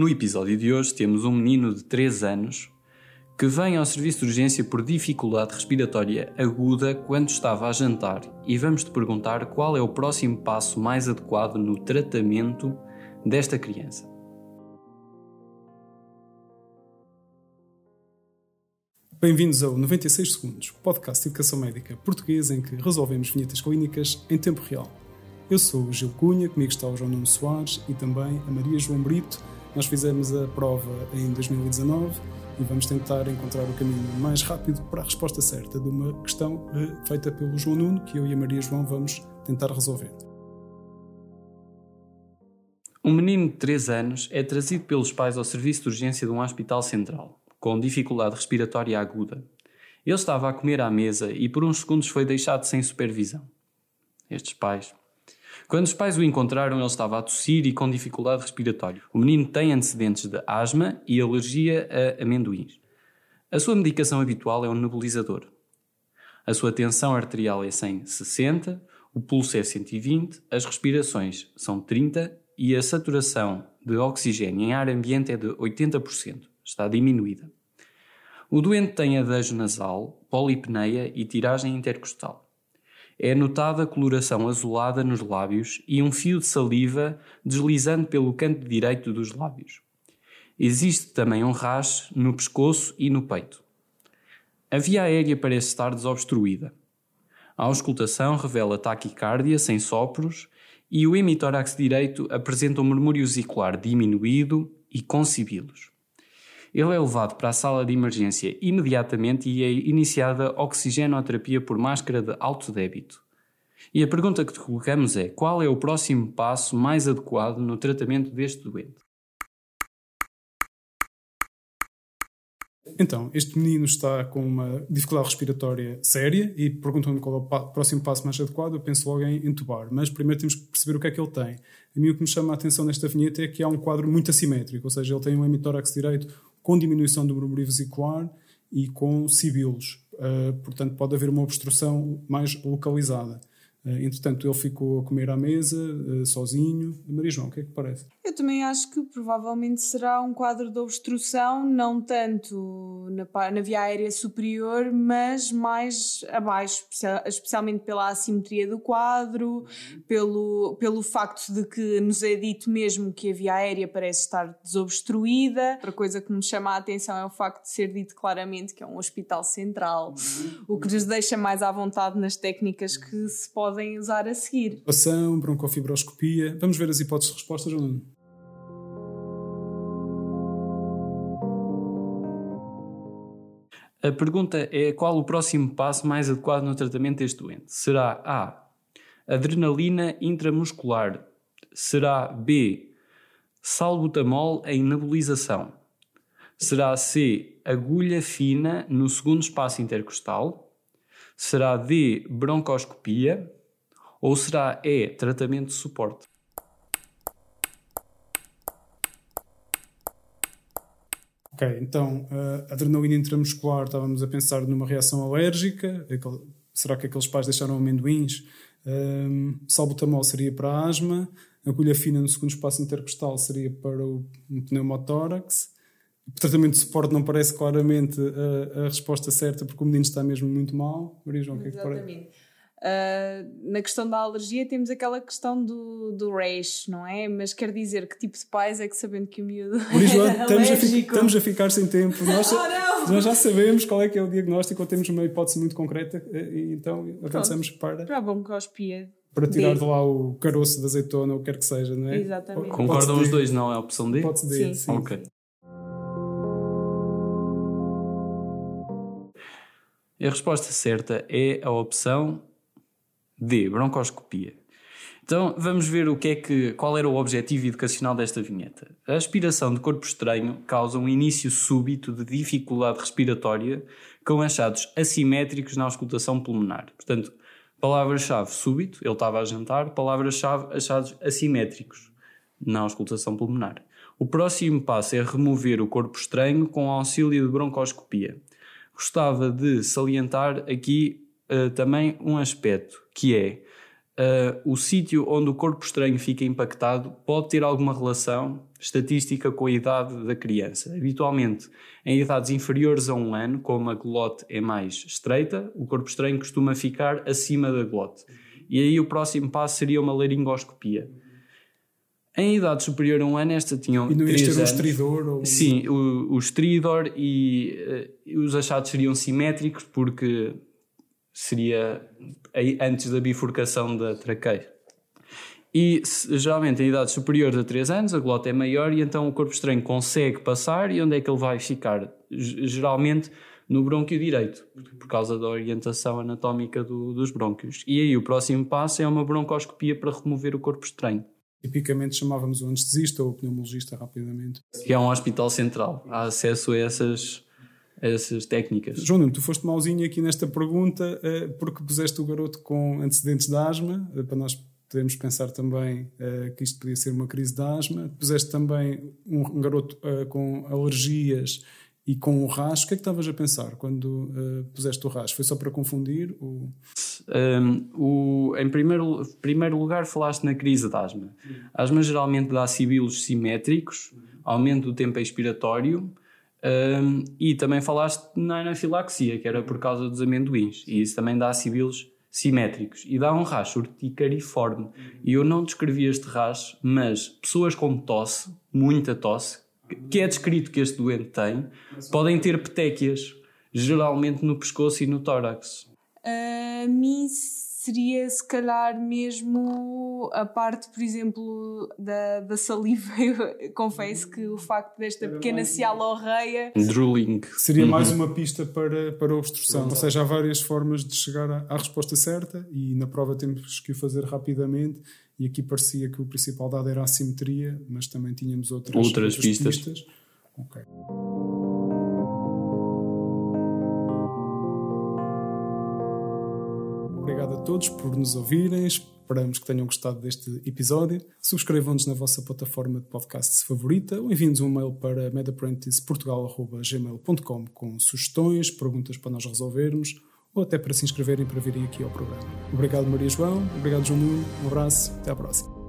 No episódio de hoje temos um menino de 3 anos que vem ao serviço de urgência por dificuldade respiratória aguda quando estava a jantar e vamos te perguntar qual é o próximo passo mais adequado no tratamento desta criança. Bem-vindos ao 96 Segundos, podcast de educação médica português em que resolvemos vinhetas clínicas em tempo real. Eu sou o Gil Cunha, comigo está o João Nuno Soares e também a Maria João Brito. Nós fizemos a prova em 2019 e vamos tentar encontrar o caminho mais rápido para a resposta certa de uma questão eh, feita pelo João Nuno, que eu e a Maria João vamos tentar resolver. Um menino de 3 anos é trazido pelos pais ao serviço de urgência de um hospital central com dificuldade respiratória aguda. Ele estava a comer à mesa e por uns segundos foi deixado sem supervisão. Estes pais. Quando os pais o encontraram, ele estava a tossir e com dificuldade respiratória. O menino tem antecedentes de asma e alergia a amendoins. A sua medicação habitual é um nebulizador. A sua tensão arterial é 160, o pulso é 120, as respirações são 30 e a saturação de oxigênio em ar ambiente é de 80% está diminuída. O doente tem adejo nasal, polipneia e tiragem intercostal. É notada coloração azulada nos lábios e um fio de saliva deslizando pelo canto direito dos lábios. Existe também um rash no pescoço e no peito. A via aérea parece estar desobstruída. A auscultação revela taquicardia sem sopros e o hemitórax direito apresenta um murmúrio vesicular diminuído e com sibilos. Ele é levado para a sala de emergência imediatamente e é iniciada oxigenoterapia por máscara de alto débito. E a pergunta que te colocamos é: qual é o próximo passo mais adequado no tratamento deste doente? Então, este menino está com uma dificuldade respiratória séria e perguntam-me qual é o próximo passo mais adequado. Eu penso logo em entubar, mas primeiro temos que perceber o que é que ele tem. A mim o que me chama a atenção nesta vinheta é que há um quadro muito assimétrico, ou seja, ele tem um hemitórax direito com diminuição do murmúrio vesicular e com sibilos. Uh, portanto, pode haver uma obstrução mais localizada. Uh, entretanto, ele ficou a comer à mesa, uh, sozinho. Maria João, o que é que parece? Eu também acho que provavelmente será um quadro de obstrução, não tanto na, na via aérea superior, mas mais abaixo, especialmente pela assimetria do quadro, pelo, pelo facto de que nos é dito mesmo que a via aérea parece estar desobstruída. Outra coisa que nos chama a atenção é o facto de ser dito claramente que é um hospital central, o que nos deixa mais à vontade nas técnicas que se podem usar a seguir. Ação, broncofibroscopia. Vamos ver as hipóteses de resposta, João. A pergunta é qual o próximo passo mais adequado no tratamento deste doente? Será A. Adrenalina intramuscular. Será B. Salbutamol em nebulização. Será C. Agulha fina no segundo espaço intercostal. Será D. Broncoscopia. Ou será E. Tratamento de suporte. Ok, então a adrenalina intramuscular, estávamos a pensar numa reação alérgica. Será que aqueles pais deixaram amendoins? Um, salbutamol seria para a asma. Agulha fina no segundo espaço intercostal seria para o pneumotórax. O tratamento de suporte não parece claramente a, a, resposta certa, porque o menino está mesmo muito mal. Maria João, o que é que parece? Uh, na questão da alergia temos aquela questão do, do rash, não é? Mas quer dizer que tipo de pais é que sabendo que o miúdo é estamos, a estamos a ficar sem tempo. Nós, oh, nós, já sabemos qual é que é o diagnóstico ou temos uma hipótese muito concreta eh, e então avançamos para... Para a. Para tirar de lá o caroço de azeitona ou o que quer que seja, não é? Exatamente. Concordam os dois, não é a opção D? Pode-se D, sim. sim. Ok. A resposta certa é a opção D. Broncoscopia. Então vamos ver o que é que, qual era o objetivo educacional desta vinheta. A aspiração de corpo estranho causa um início súbito de dificuldade respiratória com achados assimétricos na auscultação pulmonar. Portanto, palavra-chave súbito, ele estava a jantar, palavra-chave achados assimétricos na auscultação pulmonar. O próximo passo é remover o corpo estranho com auxílio de broncoscopia. Gostava de salientar aqui uh, também um aspecto que é uh, o sítio onde o corpo estranho fica impactado pode ter alguma relação estatística com a idade da criança. Habitualmente, em idades inferiores a um ano, como a glote é mais estreita, o corpo estranho costuma ficar acima da glote. E aí o próximo passo seria uma laringoscopia. Em idade superior a um ano, esta tinham. E não ias ter um estridor? Ou... Sim, o, o estridor e uh, os achados seriam simétricos, porque seria antes da bifurcação da traqueia. E geralmente em idades superiores a 3 anos a glota é maior e então o corpo estranho consegue passar e onde é que ele vai ficar? Geralmente no brônquio direito, por causa da orientação anatómica do, dos brônquios. E aí o próximo passo é uma broncoscopia para remover o corpo estranho. Tipicamente chamávamos o anestesista ou o pneumologista rapidamente. Que é um hospital central, há acesso a essas essas técnicas. João Nuno, tu foste mauzinho aqui nesta pergunta eh, porque puseste o garoto com antecedentes de asma, eh, para nós podermos pensar também eh, que isto podia ser uma crise de asma. Puseste também um garoto com alergias e com o rasgo. O que é que estavas a pensar quando puseste o rasgo? Foi só para confundir? Ou... Um, o, em primeiro, primeiro lugar, falaste na crise de asma. A asma geralmente dá sibilos simétricos, aumento do tempo expiratório um, e também falaste na anafilaxia, que era por causa dos amendoins, e isso também dá sibilos simétricos e dá um racho urticariforme. E eu não descrevi este racho, mas pessoas com tosse, muita tosse, que é descrito que este doente tem, podem ter petéquias, geralmente no pescoço e no tórax. A mim seria se calhar mesmo a parte, por exemplo, da, da saliva. Eu confesso que o facto desta pequena cialorreia. Drooling. Seria mais uma pista para, para a obstrução. Ou seja, há várias formas de chegar à, à resposta certa e na prova temos que o fazer rapidamente. E aqui parecia que o principal dado era a assimetria, mas também tínhamos outras, outras, outras pistas. pistas. Okay. Obrigado a todos por nos ouvirem. Esperamos que tenham gostado deste episódio. Subscrevam-nos na vossa plataforma de podcast favorita ou enviem-nos um mail para medapprenticeportugal.gmail.com com sugestões, perguntas para nós resolvermos ou até para se inscreverem para virem aqui ao programa. Obrigado, Maria João. Obrigado, João Nuno. Um abraço. Até à próxima.